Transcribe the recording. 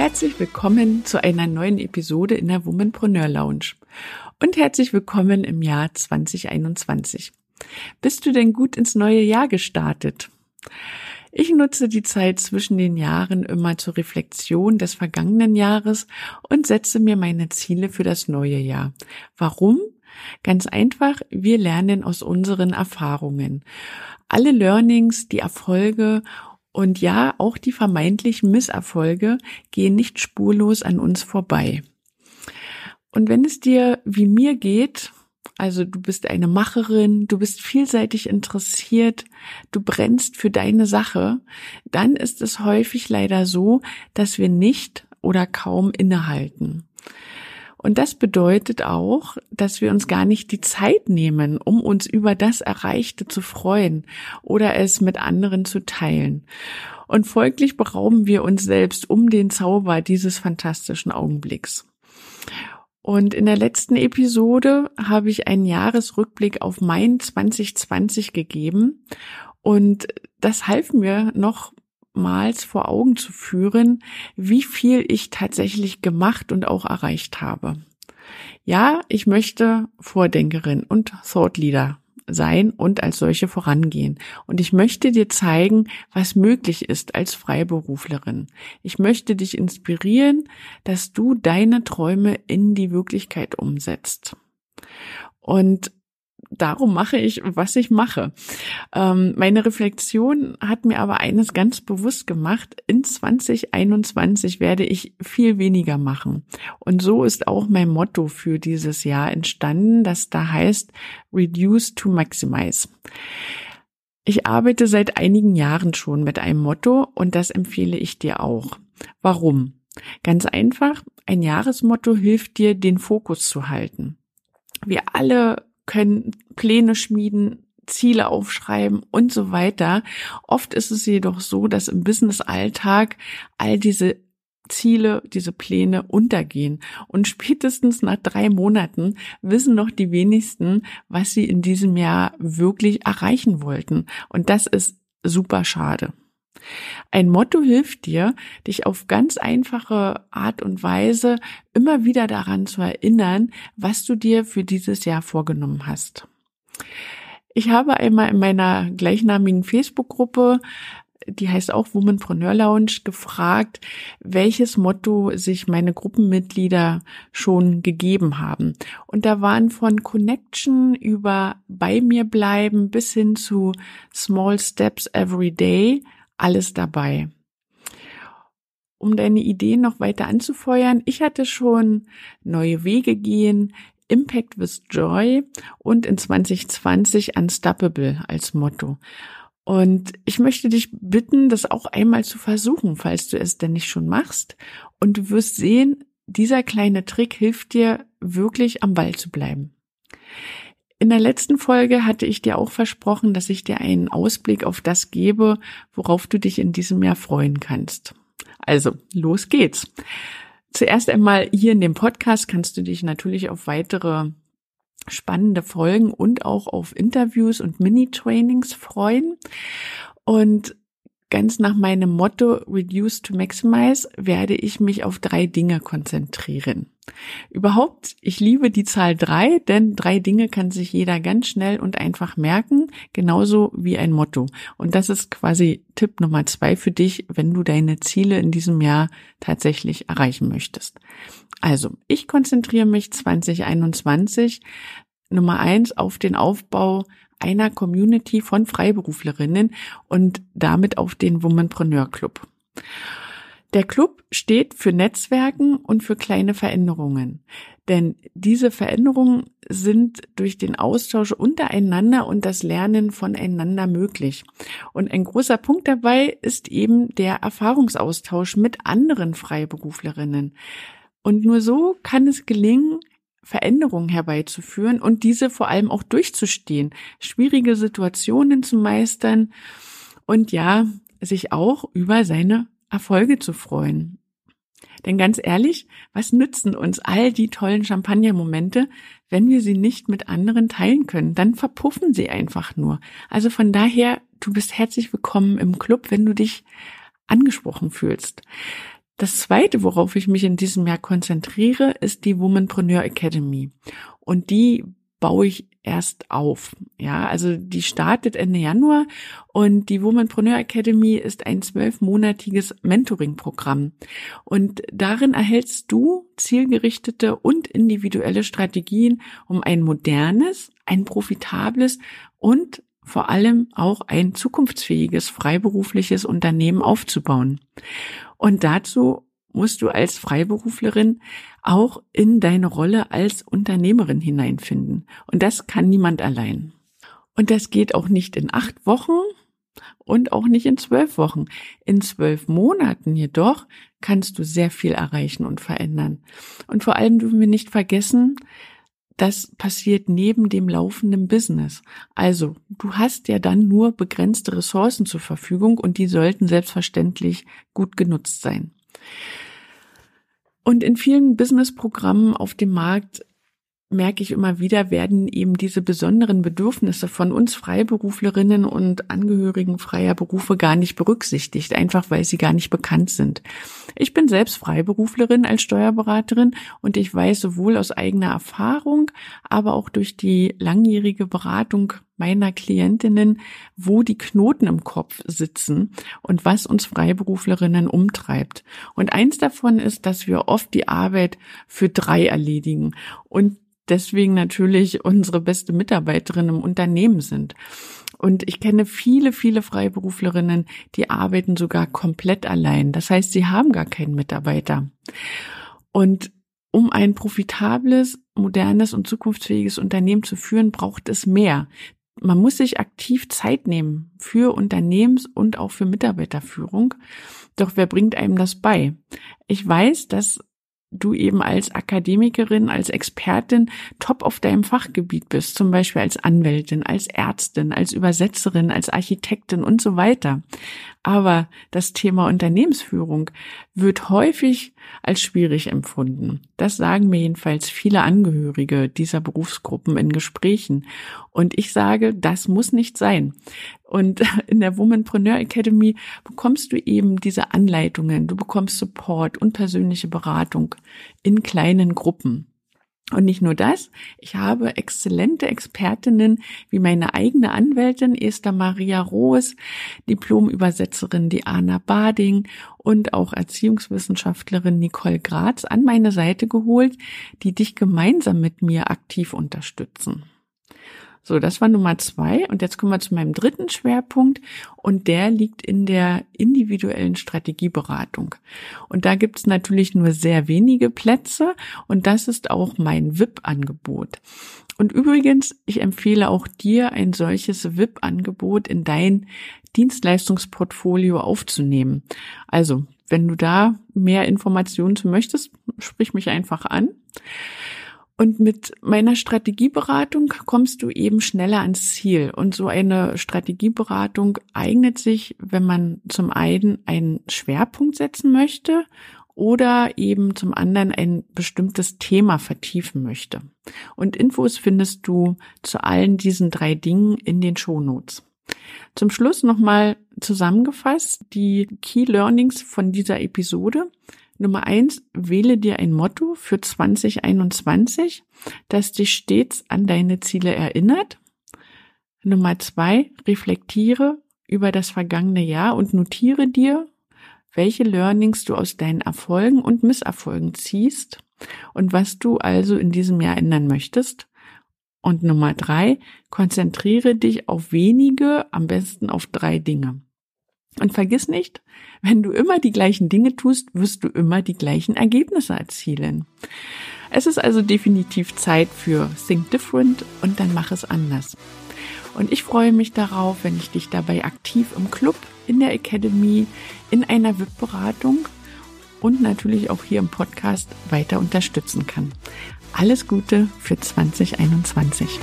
Herzlich willkommen zu einer neuen Episode in der Womanpreneur Lounge und herzlich willkommen im Jahr 2021. Bist du denn gut ins neue Jahr gestartet? Ich nutze die Zeit zwischen den Jahren immer zur Reflexion des vergangenen Jahres und setze mir meine Ziele für das neue Jahr. Warum? Ganz einfach, wir lernen aus unseren Erfahrungen. Alle Learnings, die Erfolge und ja, auch die vermeintlichen Misserfolge gehen nicht spurlos an uns vorbei. Und wenn es dir wie mir geht, also du bist eine Macherin, du bist vielseitig interessiert, du brennst für deine Sache, dann ist es häufig leider so, dass wir nicht oder kaum innehalten. Und das bedeutet auch, dass wir uns gar nicht die Zeit nehmen, um uns über das Erreichte zu freuen oder es mit anderen zu teilen. Und folglich berauben wir uns selbst um den Zauber dieses fantastischen Augenblicks. Und in der letzten Episode habe ich einen Jahresrückblick auf mein 2020 gegeben. Und das half mir noch erstmals vor Augen zu führen, wie viel ich tatsächlich gemacht und auch erreicht habe. Ja, ich möchte Vordenkerin und Thought Leader sein und als solche vorangehen. Und ich möchte dir zeigen, was möglich ist als Freiberuflerin. Ich möchte dich inspirieren, dass du deine Träume in die Wirklichkeit umsetzt. Und darum mache ich, was ich mache. Ähm, meine Reflexion hat mir aber eines ganz bewusst gemacht. In 2021 werde ich viel weniger machen. Und so ist auch mein Motto für dieses Jahr entstanden, das da heißt Reduce to Maximize. Ich arbeite seit einigen Jahren schon mit einem Motto und das empfehle ich dir auch. Warum? Ganz einfach, ein Jahresmotto hilft dir, den Fokus zu halten. Wir alle können Pläne schmieden, Ziele aufschreiben und so weiter. Oft ist es jedoch so, dass im Business-Alltag all diese Ziele, diese Pläne untergehen. Und spätestens nach drei Monaten wissen noch die wenigsten, was sie in diesem Jahr wirklich erreichen wollten. Und das ist super schade. Ein Motto hilft dir, dich auf ganz einfache Art und Weise immer wieder daran zu erinnern, was du dir für dieses Jahr vorgenommen hast. Ich habe einmal in meiner gleichnamigen Facebook-Gruppe die heißt auch Womanpreneur Lounge, gefragt, welches Motto sich meine Gruppenmitglieder schon gegeben haben. Und da waren von Connection über bei mir bleiben bis hin zu Small Steps Every Day alles dabei. Um deine Ideen noch weiter anzufeuern, ich hatte schon neue Wege gehen, Impact with Joy und in 2020 Unstoppable als Motto. Und ich möchte dich bitten, das auch einmal zu versuchen, falls du es denn nicht schon machst. Und du wirst sehen, dieser kleine Trick hilft dir wirklich am Ball zu bleiben. In der letzten Folge hatte ich dir auch versprochen, dass ich dir einen Ausblick auf das gebe, worauf du dich in diesem Jahr freuen kannst. Also, los geht's. Zuerst einmal hier in dem Podcast kannst du dich natürlich auf weitere spannende Folgen und auch auf Interviews und Mini-Trainings freuen. Und Ganz nach meinem Motto Reduce to Maximize werde ich mich auf drei Dinge konzentrieren. Überhaupt, ich liebe die Zahl drei, denn drei Dinge kann sich jeder ganz schnell und einfach merken, genauso wie ein Motto. Und das ist quasi Tipp Nummer zwei für dich, wenn du deine Ziele in diesem Jahr tatsächlich erreichen möchtest. Also, ich konzentriere mich 2021 Nummer eins auf den Aufbau einer Community von Freiberuflerinnen und damit auf den Womanpreneur Club. Der Club steht für Netzwerken und für kleine Veränderungen. Denn diese Veränderungen sind durch den Austausch untereinander und das Lernen voneinander möglich. Und ein großer Punkt dabei ist eben der Erfahrungsaustausch mit anderen Freiberuflerinnen. Und nur so kann es gelingen, Veränderungen herbeizuführen und diese vor allem auch durchzustehen, schwierige Situationen zu meistern und ja, sich auch über seine Erfolge zu freuen. Denn ganz ehrlich, was nützen uns all die tollen Champagner-Momente, wenn wir sie nicht mit anderen teilen können? Dann verpuffen sie einfach nur. Also von daher, du bist herzlich willkommen im Club, wenn du dich angesprochen fühlst. Das zweite, worauf ich mich in diesem Jahr konzentriere, ist die Womanpreneur Academy. Und die baue ich erst auf. Ja, also die startet Ende Januar und die Womanpreneur Academy ist ein zwölfmonatiges Mentoring-Programm. Und darin erhältst du zielgerichtete und individuelle Strategien, um ein modernes, ein profitables und vor allem auch ein zukunftsfähiges freiberufliches Unternehmen aufzubauen. Und dazu musst du als Freiberuflerin auch in deine Rolle als Unternehmerin hineinfinden. Und das kann niemand allein. Und das geht auch nicht in acht Wochen und auch nicht in zwölf Wochen. In zwölf Monaten jedoch kannst du sehr viel erreichen und verändern. Und vor allem dürfen wir nicht vergessen, das passiert neben dem laufenden Business. Also, du hast ja dann nur begrenzte Ressourcen zur Verfügung und die sollten selbstverständlich gut genutzt sein. Und in vielen Businessprogrammen auf dem Markt merke ich immer wieder, werden eben diese besonderen Bedürfnisse von uns Freiberuflerinnen und Angehörigen freier Berufe gar nicht berücksichtigt, einfach weil sie gar nicht bekannt sind. Ich bin selbst Freiberuflerin als Steuerberaterin und ich weiß sowohl aus eigener Erfahrung, aber auch durch die langjährige Beratung meiner Klientinnen, wo die Knoten im Kopf sitzen und was uns Freiberuflerinnen umtreibt. Und eins davon ist, dass wir oft die Arbeit für drei erledigen und deswegen natürlich unsere beste Mitarbeiterin im Unternehmen sind. Und ich kenne viele, viele Freiberuflerinnen, die arbeiten sogar komplett allein. Das heißt, sie haben gar keinen Mitarbeiter. Und um ein profitables, modernes und zukunftsfähiges Unternehmen zu führen, braucht es mehr. Man muss sich aktiv Zeit nehmen für Unternehmens- und auch für Mitarbeiterführung. Doch wer bringt einem das bei? Ich weiß, dass du eben als Akademikerin, als Expertin top auf deinem Fachgebiet bist, zum Beispiel als Anwältin, als Ärztin, als Übersetzerin, als Architektin und so weiter. Aber das Thema Unternehmensführung wird häufig als schwierig empfunden. Das sagen mir jedenfalls viele Angehörige dieser Berufsgruppen in Gesprächen. Und ich sage, das muss nicht sein. Und in der Womanpreneur Academy bekommst du eben diese Anleitungen, du bekommst Support und persönliche Beratung in kleinen Gruppen. Und nicht nur das, ich habe exzellente Expertinnen wie meine eigene Anwältin Esther Maria Roos, Diplomübersetzerin Diana Bading und auch Erziehungswissenschaftlerin Nicole Graz an meine Seite geholt, die dich gemeinsam mit mir aktiv unterstützen. So, das war Nummer zwei. Und jetzt kommen wir zu meinem dritten Schwerpunkt. Und der liegt in der individuellen Strategieberatung. Und da gibt es natürlich nur sehr wenige Plätze. Und das ist auch mein VIP-Angebot. Und übrigens, ich empfehle auch dir, ein solches VIP-Angebot in dein Dienstleistungsportfolio aufzunehmen. Also, wenn du da mehr Informationen möchtest, sprich mich einfach an. Und mit meiner Strategieberatung kommst du eben schneller ans Ziel. Und so eine Strategieberatung eignet sich, wenn man zum einen einen Schwerpunkt setzen möchte oder eben zum anderen ein bestimmtes Thema vertiefen möchte. Und Infos findest du zu allen diesen drei Dingen in den Shownotes. Zum Schluss nochmal zusammengefasst die Key Learnings von dieser Episode. Nummer eins, wähle dir ein Motto für 2021, das dich stets an deine Ziele erinnert. Nummer zwei, reflektiere über das vergangene Jahr und notiere dir, welche Learnings du aus deinen Erfolgen und Misserfolgen ziehst und was du also in diesem Jahr ändern möchtest. Und Nummer drei, konzentriere dich auf wenige, am besten auf drei Dinge. Und vergiss nicht, wenn du immer die gleichen Dinge tust, wirst du immer die gleichen Ergebnisse erzielen. Es ist also definitiv Zeit für Think Different und dann mach es anders. Und ich freue mich darauf, wenn ich dich dabei aktiv im Club, in der Academy, in einer VIP-Beratung und natürlich auch hier im Podcast weiter unterstützen kann. Alles Gute für 2021.